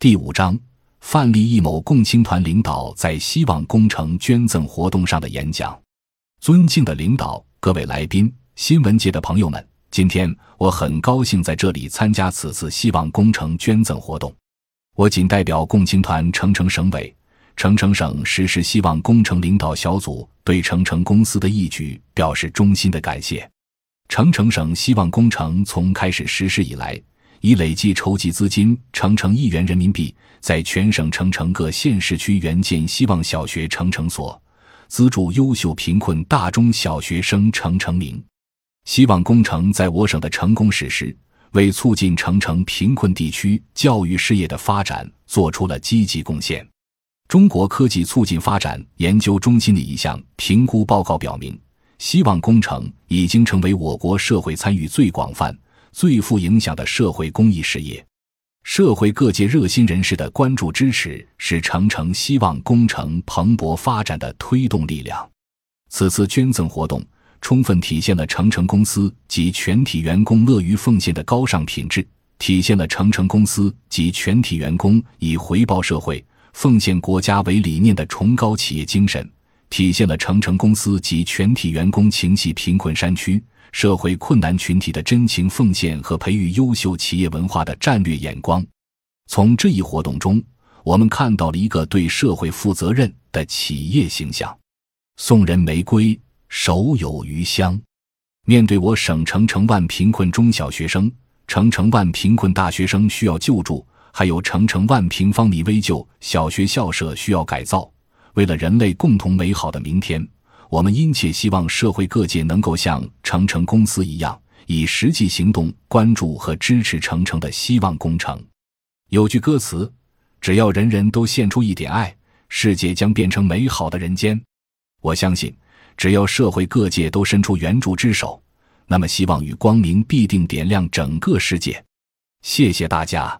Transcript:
第五章，范立义某共青团领导在希望工程捐赠活动上的演讲。尊敬的领导，各位来宾，新闻界的朋友们，今天我很高兴在这里参加此次希望工程捐赠活动。我谨代表共青团成城省委、成城省实施希望工程领导小组，对成城公司的义举表示衷心的感谢。成城省希望工程从开始实施以来，已累计筹集资金成成亿元人民币，在全省成城各县市区援建希望小学成成所，资助优秀贫困大中小学生成成名。希望工程在我省的成功实施，为促进成城贫困地区教育事业的发展做出了积极贡献。中国科技促进发展研究中心的一项评估报告表明。希望工程已经成为我国社会参与最广泛、最富影响的社会公益事业。社会各界热心人士的关注支持，是成城希望工程蓬勃发展的推动力量。此次捐赠活动充分体现了成城公司及全体员工乐于奉献的高尚品质，体现了成城公司及全体员工以回报社会、奉献国家为理念的崇高企业精神。体现了成城公司及全体员工情系贫困山区、社会困难群体的真情奉献和培育优秀企业文化的战略眼光。从这一活动中，我们看到了一个对社会负责任的企业形象。送人玫瑰，手有余香。面对我省成成万贫困中小学生、成成万贫困大学生需要救助，还有成成万平方米危旧小学校舍需要改造。为了人类共同美好的明天，我们殷切希望社会各界能够像成城公司一样，以实际行动关注和支持成城的希望工程。有句歌词：“只要人人都献出一点爱，世界将变成美好的人间。”我相信，只要社会各界都伸出援助之手，那么希望与光明必定点亮整个世界。谢谢大家。